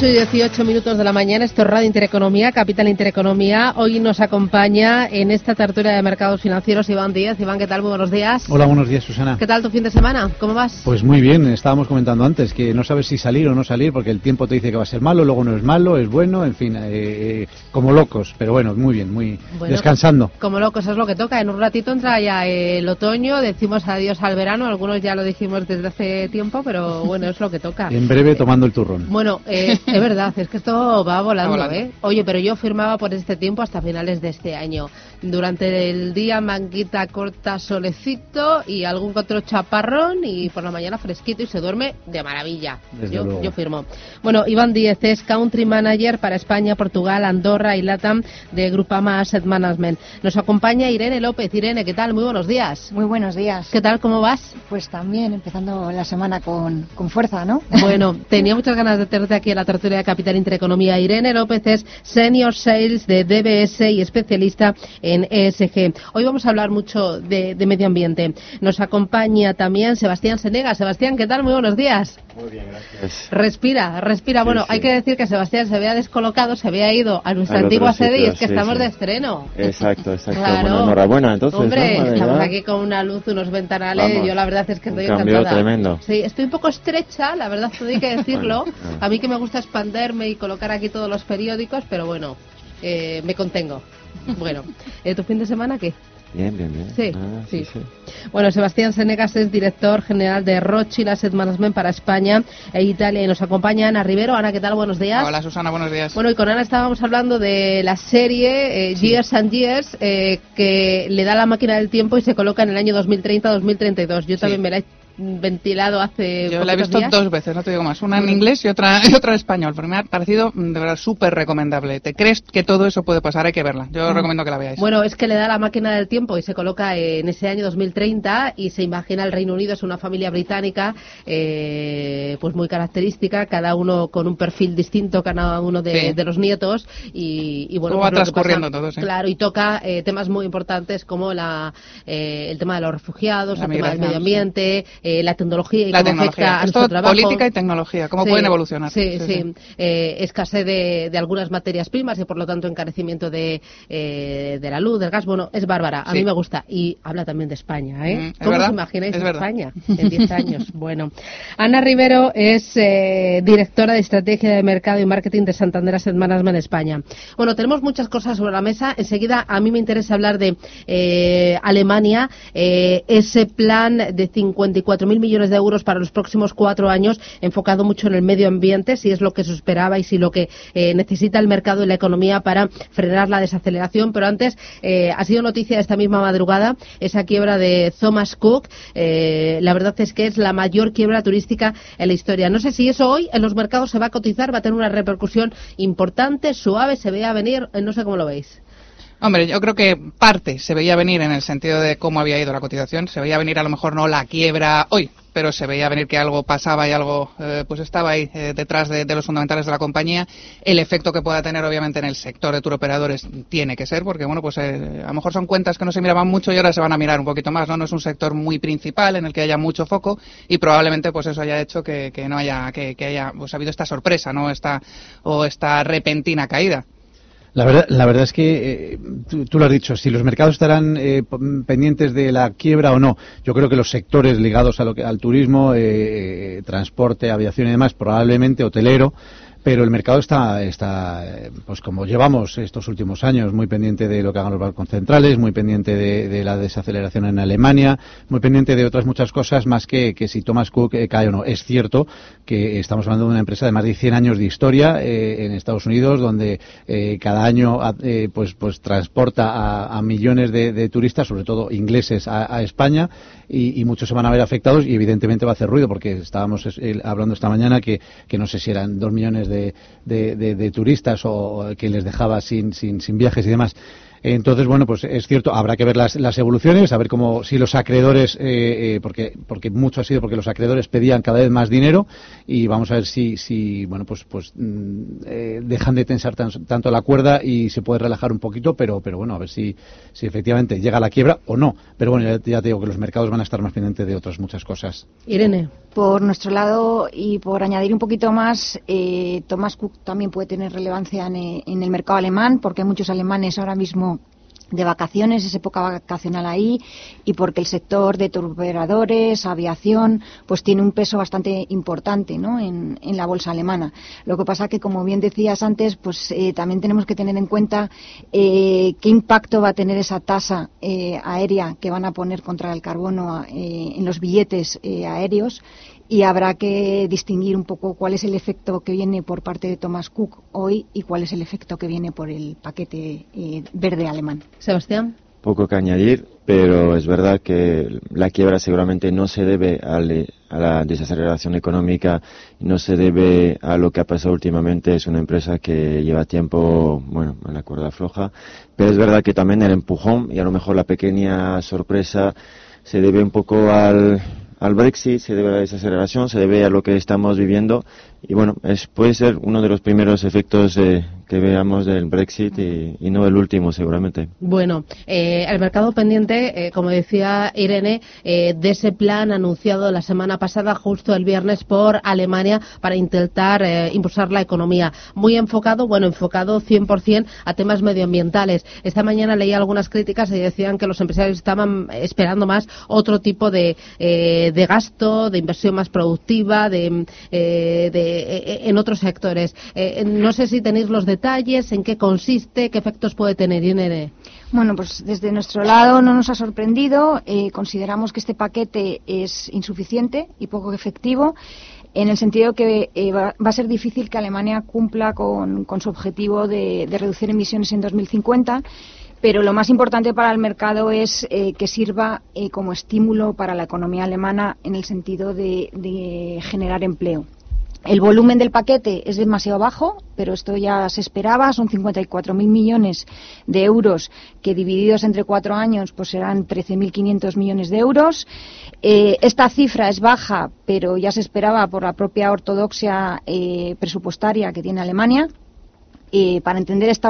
8 y 18 minutos de la mañana, esto es Radio Intereconomía, Capital Intereconomía. Hoy nos acompaña en esta tertulia de mercados financieros Iván Díaz. Iván, ¿qué tal? Muy buenos días. Hola, buenos días, Susana. ¿Qué tal tu fin de semana? ¿Cómo vas? Pues muy bien, estábamos comentando antes que no sabes si salir o no salir porque el tiempo te dice que va a ser malo, luego no es malo, es bueno, en fin, eh, como locos. Pero bueno, muy bien, muy descansando. Como locos es lo que toca. En un ratito entra ya el otoño, decimos adiós al verano, algunos ya lo dijimos desde hace tiempo, pero bueno, es lo que toca. En breve tomando el turrón. Bueno, eh, es verdad, es que esto va volando, ¿eh? Oye, pero yo firmaba por este tiempo hasta finales de este año. Durante el día manguita corta, solecito y algún otro chaparrón y por la mañana fresquito y se duerme de maravilla. Yo, yo, firmo. Bueno, Iván Díez es Country Manager para España, Portugal, Andorra y Latam de Grupama Asset Management. Nos acompaña Irene López. Irene, ¿qué tal? Muy buenos días. Muy buenos días. ¿Qué tal? ¿Cómo vas? Pues también, empezando la semana con, con fuerza, ¿no? Bueno, tenía muchas ganas de tenerte aquí en la tertulia de Capital Intereconomía. Irene López es Senior Sales de DBS y especialista en ESG. Hoy vamos a hablar mucho de, medio ambiente. Nos acompaña también Sebastián Senega. Sebastián, ¿qué tal? Muy buenos días. Muy bien, gracias. Respira, respira. bueno, hay que decir que Sebastián se había descolocado, se había ido a nuestra antigua sede y es que estamos de estreno. Exacto, exacto. Bueno, enhorabuena, entonces. Hombre, estamos aquí con una luz, unos ventanales. Yo la verdad es que estoy un cambio tremendo. Sí, estoy un poco estrecha, la verdad, hay que decirlo. a mí que me gusta expanderme y colocar aquí todos los periódicos, pero bueno, eh, me contengo. Bueno, ¿eh, ¿tu fin de semana qué? Bien, bien, bien. Sí, ah, sí. Bueno, Sebastián Senegas es director general de Rothschild Asset Management para España e Italia y nos acompaña Ana Rivero. Ana, ¿qué tal? Buenos días. Hola, Susana, buenos días. Bueno, y con Ana estábamos hablando de la serie eh, Years and Years eh, que le da la máquina del tiempo y se coloca en el año 2030-2032. Yo también me la he ventilado hace Yo la he visto dos veces, no te digo más. Una en inglés y otra, y otra en español, porque me ha parecido mm, de verdad súper recomendable. ¿Te crees que todo eso puede pasar? Hay que verla. Yo mm. recomiendo que la veáis. Bueno, es que le da la máquina del tiempo y se coloca en ese año 2030 y se imagina el Reino Unido es una familia británica eh, pues muy característica, cada uno con un perfil distinto, cada uno de, los nietos y, bueno... Pues va transcurriendo todo, Claro, y toca eh, temas muy importantes como la, eh, el tema de los refugiados, el tema del medio ambiente, eh, la tecnología y la cómo tecnología. afecta a trabajo. política y tecnología, cómo pueden evolucionar. Sí, sí. Eh, escasez de, algunas materias primas y por lo tanto encarecimiento de, eh, de la luz, del gas. Bueno, es bárbara, a mí me gusta. Y habla también de España, ¿eh? Mm, ¿Cómo os imagináis España en 10 años? bueno, Ana Rivero es directora de Estrategia de Mercado y Marketing de Santander Asset Management España. Bueno, tenemos muchas cosas sobre la mesa. Enseguida a mí me interesa hablar de Alemania, ese plan de 54 mil millones de euros para los próximos cuatro años, enfocado mucho en el medio ambiente, si es lo que se esperaba y si lo que eh, necesita el mercado y la economía para frenar la desaceleración. Pero antes, eh, ha sido noticia esta misma madrugada esa quiebra de Thomas Cook. Eh, la verdad es que es la mayor quiebra turística en la historia. No sé si eso hoy en los mercados se va a cotizar, va a tener una repercusión importante, suave, se ve a venir, no sé cómo lo veis. Hombre, yo creo que parte se veía venir en el sentido de cómo había ido la cotización. Se veía venir a lo mejor no la quiebra hoy, pero se veía venir que algo pasaba y algo eh, pues estaba ahí eh, detrás de, los fundamentales de la compañía. El efecto que pueda tener obviamente en el sector de turoperadores tiene que ser, porque bueno, pues eh, a lo mejor son cuentas que no se miraban mucho y ahora se van a mirar un poquito más, ¿no? No es un sector muy principal en el que haya mucho foco y probablemente pues eso haya hecho que, no haya, que, haya pues, habido esta sorpresa, ¿no? Esta, o esta repentina caída. La verdad, la verdad es que eh, tú, lo has dicho, si los mercados estarán eh, pendientes de la quiebra o no, yo creo que los sectores ligados a lo que, al turismo, eh, transporte, aviación y demás, probablemente hotelero, pero el mercado está, está, pues como llevamos estos últimos años, muy pendiente de lo que hagan los bancos centrales, muy pendiente de, la desaceleración en Alemania, muy pendiente de otras muchas cosas, más que, que si Thomas Cook eh, cae o no. Es cierto que estamos hablando de una empresa de más de 100 años de historia eh, en Estados Unidos, donde eh, cada año pues, pues transporta a, millones de, turistas, sobre todo ingleses, a, España, y, muchos se van a ver afectados y evidentemente va a hacer ruido, porque estábamos hablando esta mañana que, que no sé si eran dos millones de, de, turistas o, que les dejaba sin, sin, sin viajes y demás. Entonces, bueno, pues es cierto, habrá que ver las, las evoluciones, a ver cómo, si los acreedores, eh, eh, porque, porque mucho ha sido porque los acreedores pedían cada vez más dinero y vamos a ver si, si bueno, pues, pues mm, eh, dejan de tensar tanto la cuerda y se puede relajar un poquito, pero, pero bueno, a ver si, si efectivamente llega la quiebra o no. Pero bueno, ya, te digo que los mercados van a estar más pendientes de otras muchas cosas. Irene. Por nuestro lado, y por añadir un poquito más, eh, Thomas Cook también puede tener relevancia en, en el mercado alemán, porque hay muchos alemanes ahora mismo de vacaciones, es época vacacional ahí, y porque el sector de turoperadores, aviación, pues tiene un peso bastante importante ¿no? en, la bolsa alemana. Lo que pasa que, como bien decías antes, pues eh, también tenemos que tener en cuenta eh, qué impacto va a tener esa tasa eh, aérea que van a poner contra el carbono en los billetes aéreos y habrá que distinguir un poco cuál es el efecto que viene por parte de Thomas Cook hoy y cuál es el efecto que viene por el paquete eh, verde alemán. Sebastián. Poco que añadir, pero es verdad que la quiebra seguramente no se debe a, la desaceleración económica, no se debe a lo que ha pasado últimamente. Es una empresa que lleva tiempo, bueno, a la cuerda floja, pero es verdad que también el empujón y a lo mejor la pequeña sorpresa se debe un poco al, al Brexit, se debe a la desaceleración, se debe a lo que estamos viviendo. Y bueno, es, puede ser uno de los primeros efectos eh, que veamos del Brexit y, no el último seguramente. Bueno, eh, el mercado pendiente, eh, como decía Irene, eh, de ese plan anunciado la semana pasada, justo el viernes, por Alemania para intentar impulsar la economía. Muy enfocado, bueno, enfocado 100% a temas medioambientales. Esta mañana leí algunas críticas y decían que los empresarios estaban esperando más otro tipo de, de gasto, de inversión más productiva, de, de en otros sectores. no sé si tenéis los detalles detalles, en qué consiste, qué efectos puede tener, Inere. Bueno, pues desde nuestro lado no nos ha sorprendido. Eh, consideramos que este paquete es insuficiente y poco efectivo en el sentido que eh, va, a ser difícil que Alemania cumpla con, su objetivo de, reducir emisiones en 2050 pero lo más importante para el mercado es eh, que sirva como estímulo para la economía alemana en el sentido de generar empleo. El volumen del paquete es demasiado bajo, pero esto ya se esperaba. Son 54.000 millones de euros que divididos entre cuatro años pues serán 13.500 millones de euros. Eh, esta cifra es baja, pero ya se esperaba por la propia ortodoxia eh, presupuestaria que tiene Alemania para entender esta,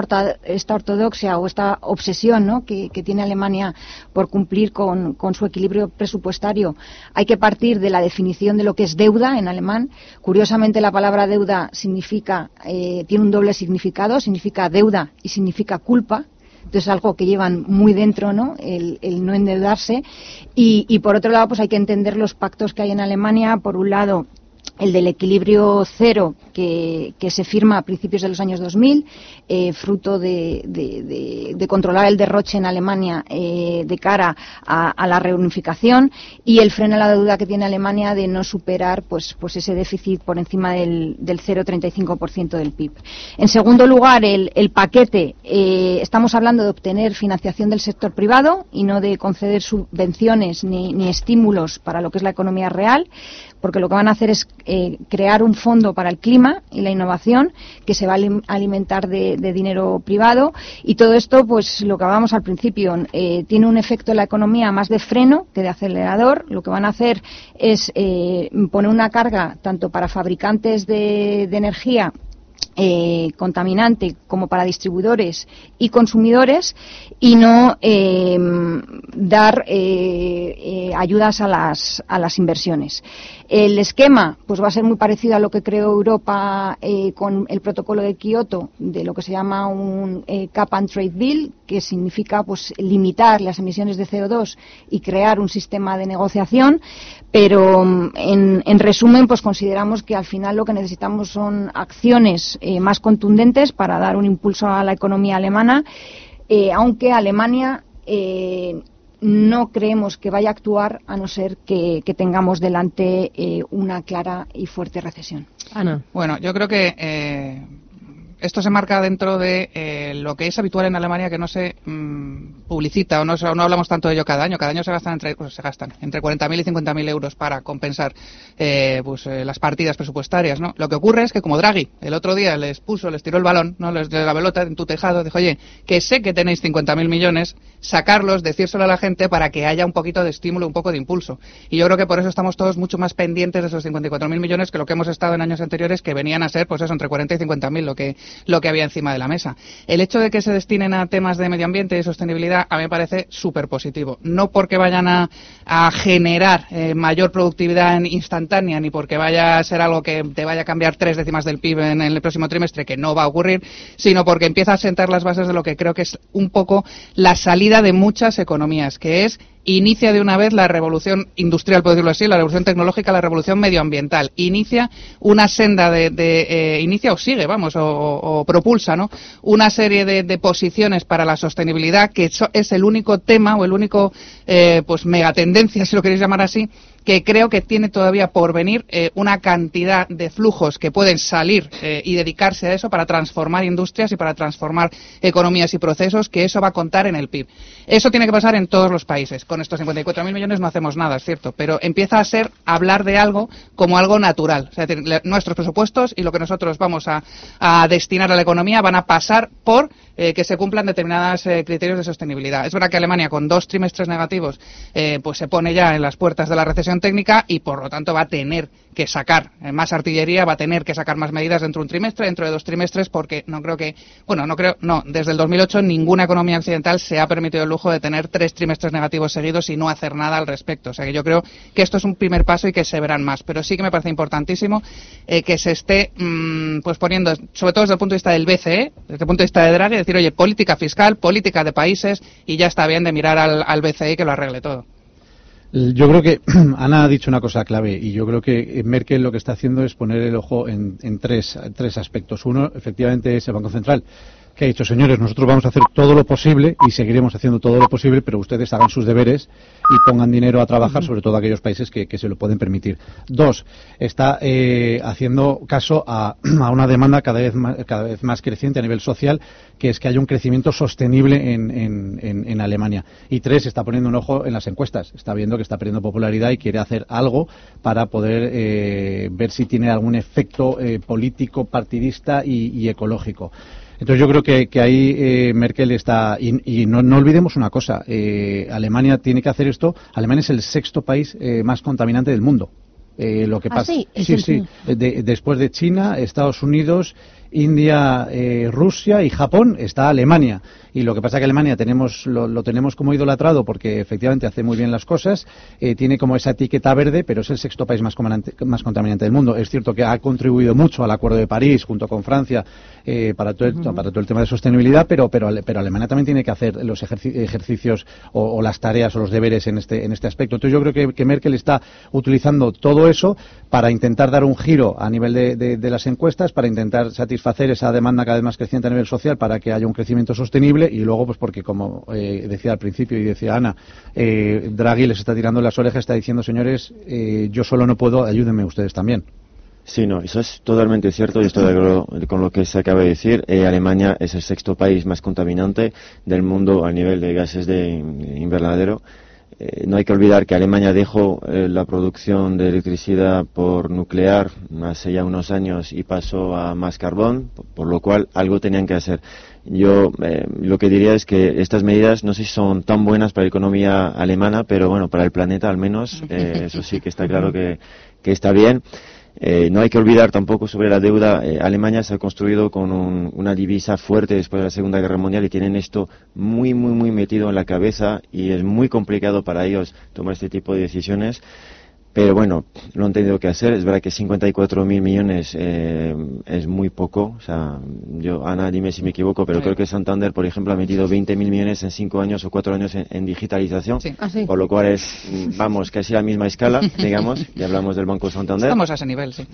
ortodoxia o esta obsesión que, tiene Alemania por cumplir con, su equilibrio presupuestario, hay que partir de la definición de lo que es deuda en alemán. Curiosamente, la palabra deuda significa, eh, tiene un doble significado, significa deuda y significa culpa. Entonces es algo que llevan muy dentro, ¿no? El, no endeudarse. Y, y, por otro lado, pues hay que entender los pactos que hay en Alemania. Por un lado, el del equilibrio cero que, se firma a principios de los años 2000, eh, fruto de, controlar el derroche en Alemania eh, de cara a, la reunificación y el freno a la deuda que tiene Alemania de no superar pues, pues ese déficit por encima del, del 0,35% del PIB. En segundo lugar, el, paquete, eh, estamos hablando de obtener financiación del sector privado y no de conceder subvenciones ni, ni estímulos para lo que es la economía real porque lo que van a hacer es eh, crear un fondo para el clima y la innovación que se va a alimentar de, dinero privado y todo esto, pues lo que hablábamos al principio, eh, tiene un efecto en la economía más de freno que de acelerador. Lo que van a hacer es eh, poner una carga tanto para fabricantes de energía eh, contaminante como para distribuidores y consumidores y no eh, dar eh, ayudas a las, a las inversiones. El esquema pues va a ser muy parecido a lo que creó Europa con el protocolo de Kioto, de lo que se llama un Cap and Trade Bill, que significa pues limitar las emisiones de CO2 y crear un sistema de negociación pero mm, en, resumen pues consideramos que al final lo que necesitamos son acciones eh, más contundentes para dar un impulso a la economía alemana eh, aunque Alemania eh, no creemos que vaya a actuar a no ser que, tengamos delante una clara y fuerte recesión. Ana. Bueno, yo creo que esto se marca dentro de eh, lo que es habitual en Alemania que no se mm, publicita o no, hablamos tanto de ello cada año. Cada año se gastan entre, pues, se gastan entre 40.000 y 50.000 euros para compensar eh, pues, eh, las partidas presupuestarias. ¿no? Lo que ocurre es que como Draghi el otro día les puso, les tiró el balón, ¿no? les dio la pelota en tu tejado, dijo, oye, que sé que tenéis 50.000 millones, sacarlos, decírselo a la gente para que haya un poquito de estímulo, un poco de impulso. Y yo creo que por eso estamos todos mucho más pendientes de esos 54.000 millones que lo que hemos estado en años anteriores que venían a ser, pues eso, entre 40 y 50.000, lo que lo que había encima de la mesa. El hecho de que se destinen a temas de medio ambiente y sostenibilidad a mí me parece súper positivo. No porque vayan a, generar eh, mayor productividad instantánea ni porque vaya a ser algo que te vaya a cambiar tres décimas del PIB en, el próximo trimestre, que no va a ocurrir, sino porque empieza a sentar las bases de lo que creo que es un poco la salida de muchas economías, que es inicia de una vez la revolución industrial, por decirlo así, la revolución tecnológica, la revolución medioambiental. Inicia una senda de, eh, inicia o sigue, vamos, o, propulsa, ¿no? Una serie de, posiciones para la sostenibilidad que es el único tema o el único, eh, pues, megatendencia, si lo queréis llamar así, que creo que tiene todavía por venir eh, una cantidad de flujos que pueden salir eh, y dedicarse a eso para transformar industrias y para transformar economías y procesos, que eso va a contar en el PIB. Eso tiene que pasar en todos los países. Con estos 54.000 millones no hacemos nada, es cierto, pero empieza a ser hablar de algo como algo natural. O sea, nuestros presupuestos y lo que nosotros vamos a, destinar a la economía van a pasar por eh, que se cumplan determinados criterios de sostenibilidad. Es verdad que Alemania, con dos trimestres negativos, pues se pone ya en las puertas de la recesión técnica y por lo tanto va a tener que sacar más artillería, va a tener que sacar más medidas dentro de un trimestre, dentro de dos trimestres, porque no creo que, bueno, no creo, no, desde el 2008 ninguna economía occidental se ha permitido el lujo de tener tres trimestres negativos seguidos y no hacer nada al respecto. O sea que yo creo que esto es un primer paso y que se verán más. Pero sí que me parece importantísimo eh, que se esté mm, pues poniendo, sobre todo desde el punto de vista del BCE, desde el punto de vista de Draghi, decir, oye, política fiscal, política de países y ya está bien de mirar al, al BCE que lo arregle todo. Yo creo que Ana ha dicho una cosa clave y yo creo que Merkel lo que está haciendo es poner el ojo en, tres, tres aspectos. Uno, efectivamente, es el Banco Central que ha dicho, señores, nosotros vamos a hacer todo lo posible y seguiremos haciendo todo lo posible, pero ustedes hagan sus deberes y pongan dinero a trabajar, sobre todo aquellos países que, se lo pueden permitir. Dos, está eh, haciendo caso a, una demanda cada vez, más, cada vez más creciente a nivel social, que es que haya un crecimiento sostenible en, en, Alemania. Y tres, está poniendo un ojo en las encuestas. Está viendo que está perdiendo popularidad y quiere hacer algo para poder eh, ver si tiene algún efecto eh, político, partidista y ecológico. Entonces yo creo que, ahí eh, Merkel está, y, no, olvidemos una cosa, eh, Alemania tiene que hacer esto, Alemania es el sexto país eh, más contaminante del mundo. lo que ¿Ah, pasa, sí, sí, después de China, Estados Unidos India, eh, Rusia y Japón está Alemania. Y lo que pasa es que Alemania tenemos, lo, tenemos como idolatrado porque efectivamente hace muy bien las cosas, eh, tiene como esa etiqueta verde, pero es el sexto país más, más contaminante del mundo. Es cierto que ha contribuido mucho al Acuerdo de París junto con Francia eh, para, todo el, para todo el tema de sostenibilidad, pero, pero, pero Alemania también tiene que hacer los ejercicios o, las tareas o los deberes en este, en este aspecto. Entonces yo creo que, Merkel está utilizando todo eso para intentar dar un giro a nivel de, de las encuestas, para intentar satisfacer satisfacer esa demanda cada vez más creciente a nivel social para que haya un crecimiento sostenible y luego, pues porque como eh, decía al principio y decía Ana, eh, Draghi les está tirando las orejas, está diciendo, señores, eh, yo solo no puedo, ayúdenme ustedes también. Sí, no, eso es totalmente cierto. Yo estoy de acuerdo con lo que se acaba de decir. Alemania es el sexto país más contaminante del mundo a nivel de gases de invernadero eh, no hay que olvidar que Alemania dejó eh, la producción de electricidad por nuclear hace ya unos años y pasó a más carbón, por lo cual algo tenían que hacer. Yo eh, lo que diría es que estas medidas no sé si son tan buenas para la economía alemana, pero bueno, para el planeta al menos, eso sí que está claro que está bien. Eh, no hay que olvidar tampoco sobre la deuda. Eh, Alemania se ha construido con una divisa fuerte después de la Segunda Guerra Mundial y tienen esto muy, muy, muy metido en la cabeza y es muy complicado para ellos tomar este tipo de decisiones. Pero bueno, lo han tenido que hacer. Es verdad que 54 mil millones eh, es muy poco. O sea, yo, Ana, dime si me equivoco, pero creo que Santander, por ejemplo, ha metido 20 mil millones en 5 años o 4 años en, digitalización. Ah, sí. Por lo cual es, vamos, casi la misma escala, digamos. Y hablamos del Banco Santander. Estamos a ese nivel, sí.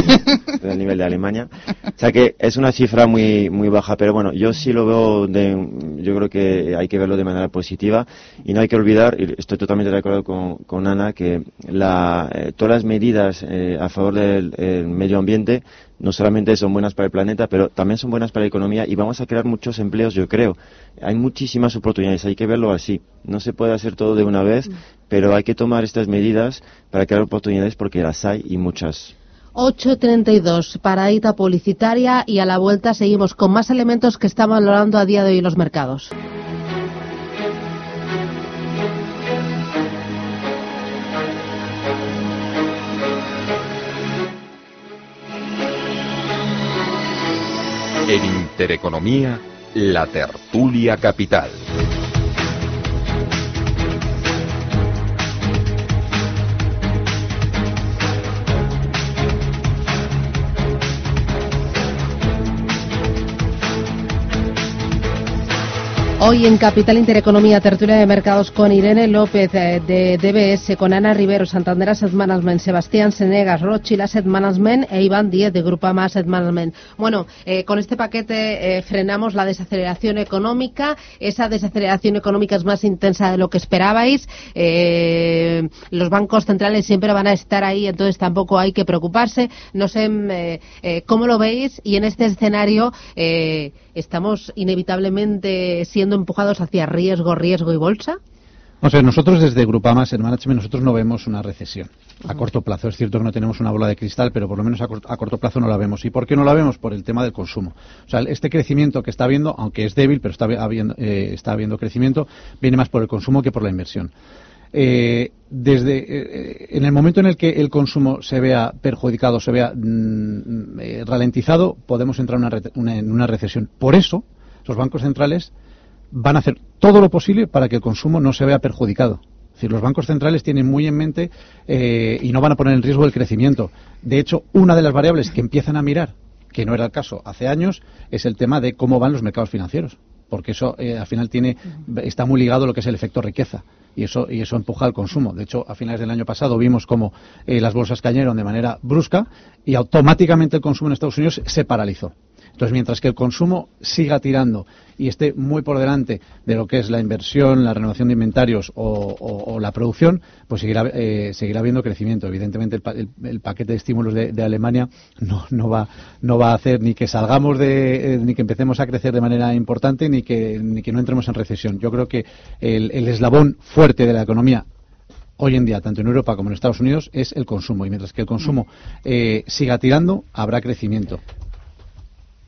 Del nivel de Alemania. O sea que es una cifra muy, muy baja, pero bueno, yo sí lo veo, de, yo creo que hay que verlo de manera positiva. Y no hay que olvidar, y estoy totalmente de acuerdo con, con Ana, que la eh, todas las medidas eh, a favor del medio ambiente no solamente son buenas para el planeta, pero también son buenas para la economía y vamos a crear muchos empleos, yo creo. Hay muchísimas oportunidades, hay que verlo así. No se puede hacer todo de una vez, pero hay que tomar estas medidas para crear oportunidades porque las hay y muchas. 8.32, paraíta publicitaria y a la vuelta seguimos con más elementos que están valorando a día de hoy los mercados. Intereconomía, la tertulia capital. Hoy en Capital Intereconomía, tertulia de mercados con Irene López eh, de DBS, con Ana Rivero, Santander Asset Management, Sebastián Senegas, Rothschild Asset Management e Iván Díez de Grupama Asset Management. Bueno, eh, con este paquete eh, frenamos la desaceleración económica. Esa desaceleración económica es más intensa de lo que esperabais. los bancos centrales siempre van a estar ahí, entonces tampoco hay que preocuparse. No sé cómo lo veis y en este escenario estamos inevitablemente siendo empujados hacia riesgo, riesgo y bolsa? O sea, nosotros desde Grupama en Management nosotros no vemos una recesión a corto plazo. Es cierto que no tenemos una bola de cristal, pero por lo menos a, corto plazo no la vemos. ¿Y por qué no la vemos? Por el tema del consumo. O sea, este crecimiento que está habiendo, aunque es débil, pero está habiendo, eh, está habiendo crecimiento, viene más por el consumo que por la inversión. Eh, desde eh, en el momento en el que el consumo se vea perjudicado, se vea mm, ralentizado, podemos entrar en una recesión. Por eso, los bancos centrales van a hacer todo lo posible para que el consumo no se vea perjudicado. Es decir, los bancos centrales tienen muy en mente eh, y no van a poner en riesgo el crecimiento. De hecho, una de las variables que empiezan a mirar, que no era el caso hace años, es el tema de cómo van los mercados financieros. Porque eso eh, al final tiene, está muy ligado a lo que es el efecto riqueza y eso, y eso empuja al consumo. De hecho, a finales del año pasado vimos cómo eh, las bolsas cayeron de manera brusca y automáticamente el consumo en Estados Unidos se paralizó. Entonces, mientras que el consumo siga tirando y esté muy por delante de lo que es la inversión, la renovación de inventarios o, la producción, pues seguirá, eh, seguirá habiendo crecimiento. Evidentemente, el, paquete de estímulos de, Alemania no, no, va, no va a hacer ni que salgamos de, eh, ni que empecemos a crecer de manera importante, ni que, ni que no entremos en recesión. Yo creo que el, eslabón fuerte de la economía hoy en día, tanto en Europa como en Estados Unidos, es el consumo. Y mientras que el consumo eh, siga tirando, habrá crecimiento.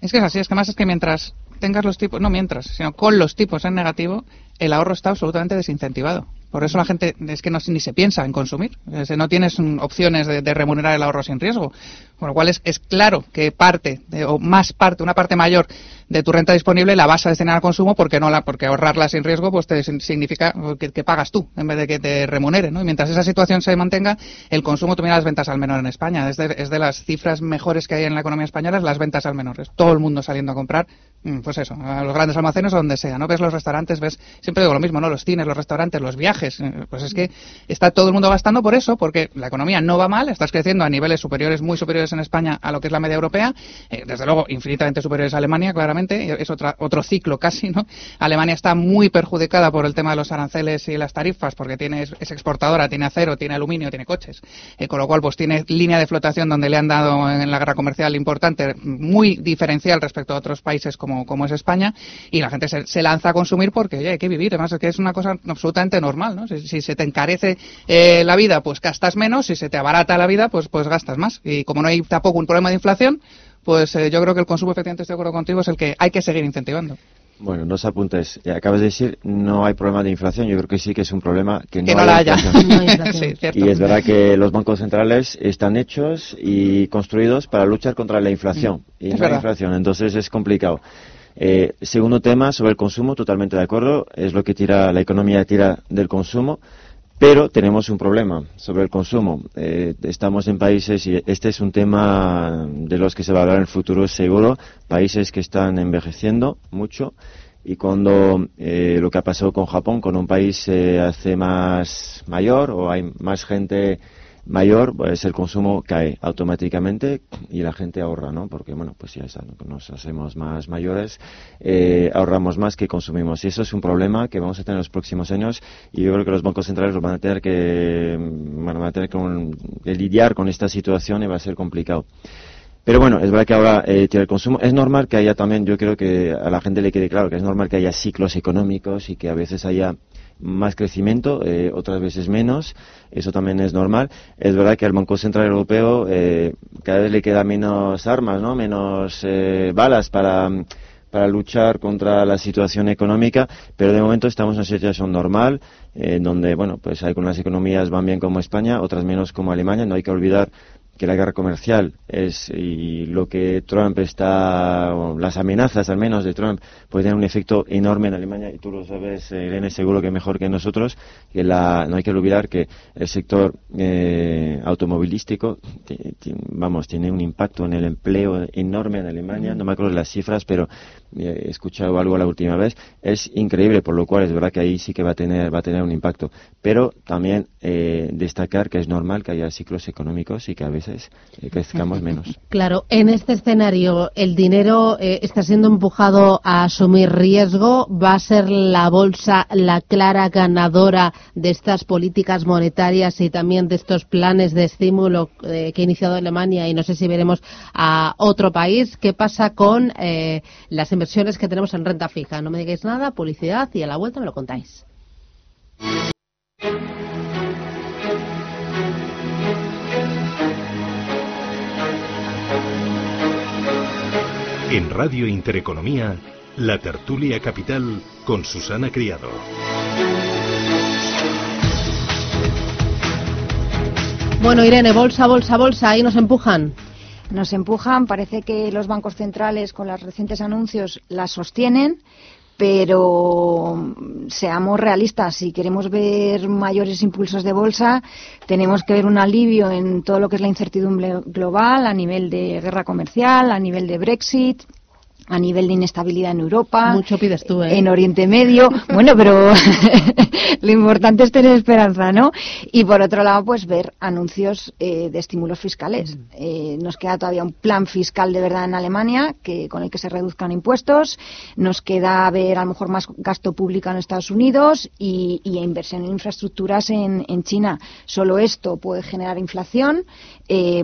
Es que es así, es que más es que mientras tengas los tipos, no mientras, sino con los tipos en negativo, el ahorro está absolutamente desincentivado. Por eso la gente es que no, ni se piensa en consumir. no tienes opciones de, remunerar el ahorro sin riesgo. Con lo cual es, claro que parte, o más parte, una parte mayor de tu renta disponible la vas a destinar al consumo porque no la, porque ahorrarla sin riesgo pues te significa que, pagas tú en vez de que te remunere. ¿no? Y mientras esa situación se mantenga, el consumo, miras las ventas al menor en España. Es de, es de las cifras mejores que hay en la economía española, las ventas al menor. Es todo el mundo saliendo a comprar Mm, pues eso, a los grandes almacenes o donde sea, ¿no? Ves los restaurantes, ves, siempre digo lo mismo, ¿no? Los cines, los restaurantes, los viajes, eh, pues es que está todo el mundo gastando por eso, porque la economía no va mal, estás creciendo a niveles superiores, muy superiores en España a lo que es la media europea, eh, desde luego infinitamente superiores a Alemania, claramente, es otra, otro ciclo casi, ¿no? Alemania está muy perjudicada por el tema de los aranceles y las tarifas, porque tiene, es exportadora, tiene acero, tiene aluminio, tiene coches, eh, con lo cual pues tiene línea de flotación donde le han dado en la guerra comercial importante, muy diferencial respecto a otros países como como, es España, y la gente se, lanza a consumir porque hay que vivir. Además, es que es una cosa absolutamente normal, ¿no? Si, se te encarece eh, la vida, pues gastas menos, si se te abarata la vida, pues, pues gastas más. Y como no hay tampoco un problema de inflación, pues eh, yo creo que el consumo, efectivamente, estoy de acuerdo contigo, es el que hay que seguir incentivando. Bueno, dos apuntes. Acabas de decir, no hay problema de inflación. Yo creo que sí que es un problema que no, la haya. y es verdad que los bancos centrales están hechos y construidos para luchar contra la inflación. Mm. Y no hay inflación, entonces es complicado. Eh, segundo tema, sobre el consumo, totalmente de acuerdo. Es lo que tira, la economía tira del consumo. Pero tenemos un problema sobre el consumo. Eh, estamos en países, y este es un tema de los que se va a hablar en el futuro seguro, países que están envejeciendo mucho y cuando eh, lo que ha pasado con Japón, con un país se hace más mayor o hay más gente mayor, pues el consumo cae automáticamente y la gente ahorra, ¿no? Porque, bueno, pues ya nos hacemos más mayores, eh, ahorramos más que consumimos. Y eso es un problema que vamos a tener en los próximos años y yo creo que los bancos centrales van a tener que, van a tener que lidiar con esta situación y va a ser complicado. Pero bueno, es verdad que ahora eh, tiene el consumo. Es normal que haya también, yo creo que a la gente le quede claro que es normal que haya ciclos económicos y que a veces haya más crecimiento, eh, otras veces menos. Eso también es normal. Es verdad que al Banco Central Europeo eh, cada vez le queda menos armas, ¿no? menos eh, balas para, para luchar contra la situación económica, pero de momento estamos en una situación normal, en donde, bueno, pues algunas economías van bien como España, otras menos como Alemania. No hay que olvidar que la guerra comercial es y lo que Trump está, las amenazas al menos de Trump, puede tener un efecto enorme en Alemania y tú lo sabes, eh, Irene, seguro que mejor que nosotros, que la, no hay que olvidar que el sector eh, automovilístico, vamos, tiene un impacto en el empleo enorme en Alemania, no me acuerdo de las cifras, pero he escuchado algo la última vez, es increíble, por lo cual es verdad que ahí sí que va a tener, va a tener un impacto. Pero también eh, destacar que es normal que haya ciclos económicos y que a veces eh, crezcamos menos. Claro, en este escenario el dinero eh, está siendo empujado a asumir riesgo. ¿Va a ser la bolsa la clara ganadora de estas políticas monetarias y también de estos planes de estímulo que ha iniciado Alemania? Y no sé si veremos a otro país. ¿Qué pasa con las inversiones que tenemos en renta fija. No me digáis nada, publicidad y a la vuelta me lo contáis. En Radio Intereconomía, la tertulia capital con Susana Criado. Bueno, Irene, bolsa, bolsa, bolsa, ahí nos empujan nos empujan. Parece que los bancos centrales, con los recientes anuncios, las sostienen. Pero seamos realistas, si queremos ver mayores impulsos de bolsa, tenemos que ver un alivio en todo lo que es la incertidumbre global, a nivel de guerra comercial, a nivel de Brexit, a nivel de inestabilidad en Europa. Mucho pides tú, ¿eh? En Oriente Medio. bueno, pero lo importante es tener esperanza, ¿no? Y por otro lado, pues ver anuncios eh, de estímulos fiscales. Mm. Eh, nos queda todavía un plan fiscal de verdad en Alemania que con el que se reduzcan impuestos. Nos queda ver a lo mejor más gasto público en Estados Unidos y, inversión en infraestructuras en, China. Solo esto puede generar inflación,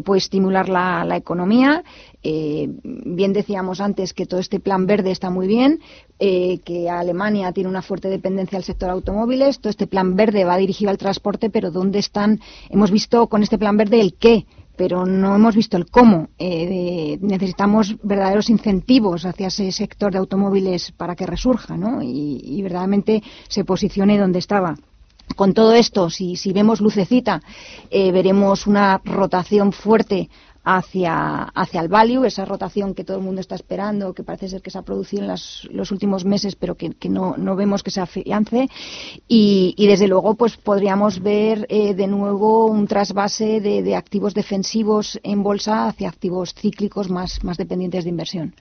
puede estimular la, economía eh, bien decíamos antes que todo este plan verde está muy bien, eh, que Alemania tiene una fuerte dependencia del sector automóviles. Todo este plan verde va dirigido al transporte, pero ¿dónde están? Hemos visto con este plan verde el qué, pero no hemos visto el cómo. Eh, necesitamos verdaderos incentivos hacia ese sector de automóviles para que resurja ¿no? y, verdaderamente se posicione donde estaba con todo esto, si, vemos lucecita, veremos una rotación fuerte hacia, hacia el value, esa rotación que todo el mundo está esperando, que parece ser que se ha producido en los últimos meses, pero que, no, no, vemos que se afiance. Y, y, desde luego, pues podríamos ver eh, de nuevo un trasvase de, activos defensivos en bolsa hacia activos cíclicos más, más dependientes de inversión.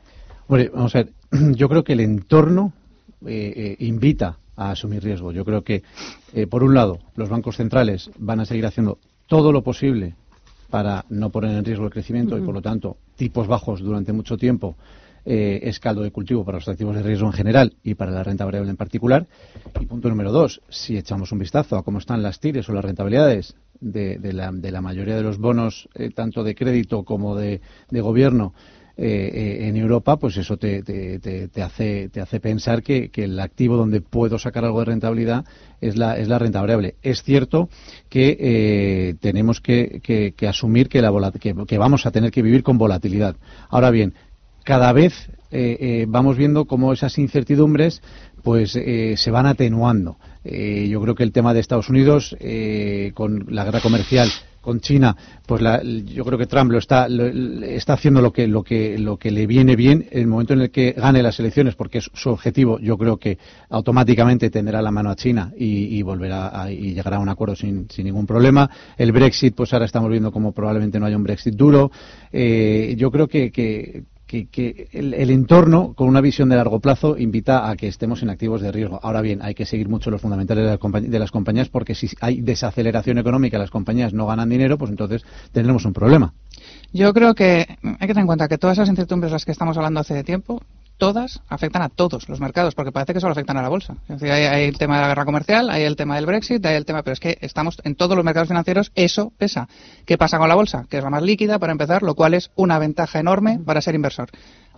Bueno, vamos a ver, yo creo que el entorno eh, eh, invita a asumir riesgo. Yo creo que, por un lado, los bancos centrales van a seguir haciendo todo lo posible para no poner en riesgo el crecimiento y, por lo tanto, tipos bajos durante mucho tiempo eh, es caldo de cultivo para los activos de riesgo en general y para la renta variable en particular. Y punto número dos, si echamos un vistazo a cómo están las tires o las rentabilidades de, la, mayoría de los bonos, eh, tanto de crédito como de, gobierno, en Europa, pues eso te, te, hace, te hace pensar que, el activo donde puedo sacar algo de rentabilidad es la, es la renta variable. Es cierto que tenemos que, asumir que, la que vamos a tener que vivir con volatilidad. Ahora bien, cada vez vamos viendo cómo esas incertidumbres pues se van atenuando. Eh, yo creo que el tema de Estados Unidos, eh, con la guerra comercial con China, pues yo creo que Trump lo está, está haciendo lo que, lo, que, lo que le viene bien en el momento en el que gane las elecciones, porque es su objetivo, yo creo que automáticamente tendrá la mano a China y, volverá a, y llegará a un acuerdo sin, ningún problema. El Brexit, pues ahora estamos viendo como probablemente no haya un Brexit duro. Eh, yo creo que que, el, entorno, con una visión de largo plazo, invita a que estemos en activos de riesgo. Ahora bien, hay que seguir mucho los fundamentales de, las compañías porque si hay desaceleración económica, las compañías no ganan dinero, pues entonces tendremos un problema. Yo creo que hay que tener en cuenta que todas esas incertidumbres de las que estamos hablando hace tiempo todas afectan a todos los mercados, porque parece que solo afectan a la bolsa. Es decir, hay, el tema de la guerra comercial, hay el tema del Brexit, hay el tema, pero es que estamos en todos los mercados financieros, eso pesa. ¿Qué pasa con la bolsa? Que es la más líquida para empezar, lo cual es una ventaja enorme para ser inversor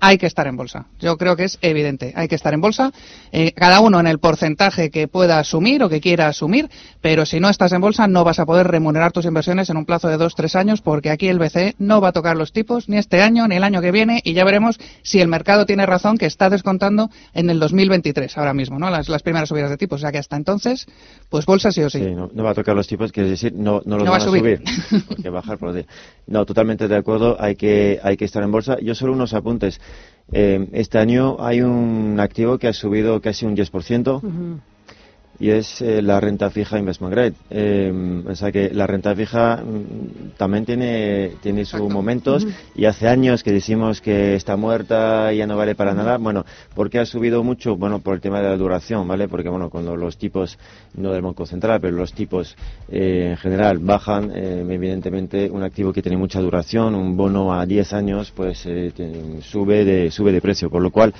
hay que estar en bolsa. Yo creo que es evidente. Hay que estar en bolsa, eh, cada uno en el porcentaje que pueda asumir o que quiera asumir, pero si no estás en bolsa no vas a poder remunerar tus inversiones en un plazo de dos, tres años, porque aquí el BCE no va a tocar los tipos ni este año ni el año que viene y ya veremos si el mercado tiene razón que está descontando en el 2023 ahora mismo, ¿no? Las, primeras subidas de tipos. O sea que hasta entonces, pues bolsa sí o sí. sí no, va a tocar los tipos, quiere decir, no, no los va a subir. porque bajar por No, totalmente de acuerdo, hay que, hay que estar en bolsa. Yo solo unos apuntes. Eh, este año hay un activo que ha subido casi un 10% y es eh, la renta fija investment grade. Eh, o sea que la renta fija mm, también tiene, tiene sus momentos y hace años que decimos que está muerta y ya no vale para nada. Bueno, ¿por qué ha subido mucho? Bueno, por el tema de la duración, ¿vale? Porque, bueno, cuando los tipos, no del Banco Central, pero los tipos eh, en general bajan, evidentemente un activo que tiene mucha duración, un bono a 10 años, pues sube, de, sube de precio. Por lo cual,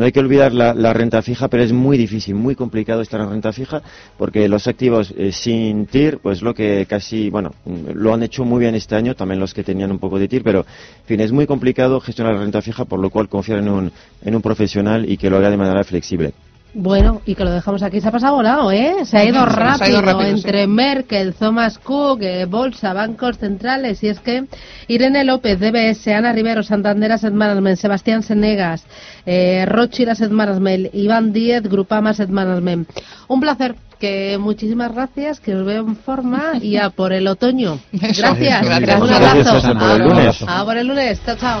no hay que olvidar la, renta fija, pero es muy difícil, muy complicado estar en renta fija, porque los activos eh, sin TIR, pues lo que casi, bueno, lo han hecho muy bien este año, también los que tenían un poco de TIR, pero, en fin, es muy complicado gestionar la renta fija, por lo cual confiar en un, en un profesional y que lo haga de manera flexible. Bueno, y que lo dejamos aquí. Se ha pasado volado, ¿eh? Se ha ido rápido, entre Merkel, Thomas Cook, eh, Bolsa, bancos centrales. Y es que Irene López, DBS, Ana Rivero, Santander Asset Management, Sebastián Senegas, eh, Rothschild Asset Management, Iván Díez, Grupama Asset Management. Un placer. Que muchísimas gracias, que os veo en forma y a por el otoño. Gracias. gracias. Un abrazo. A por el lunes. Chao, chao.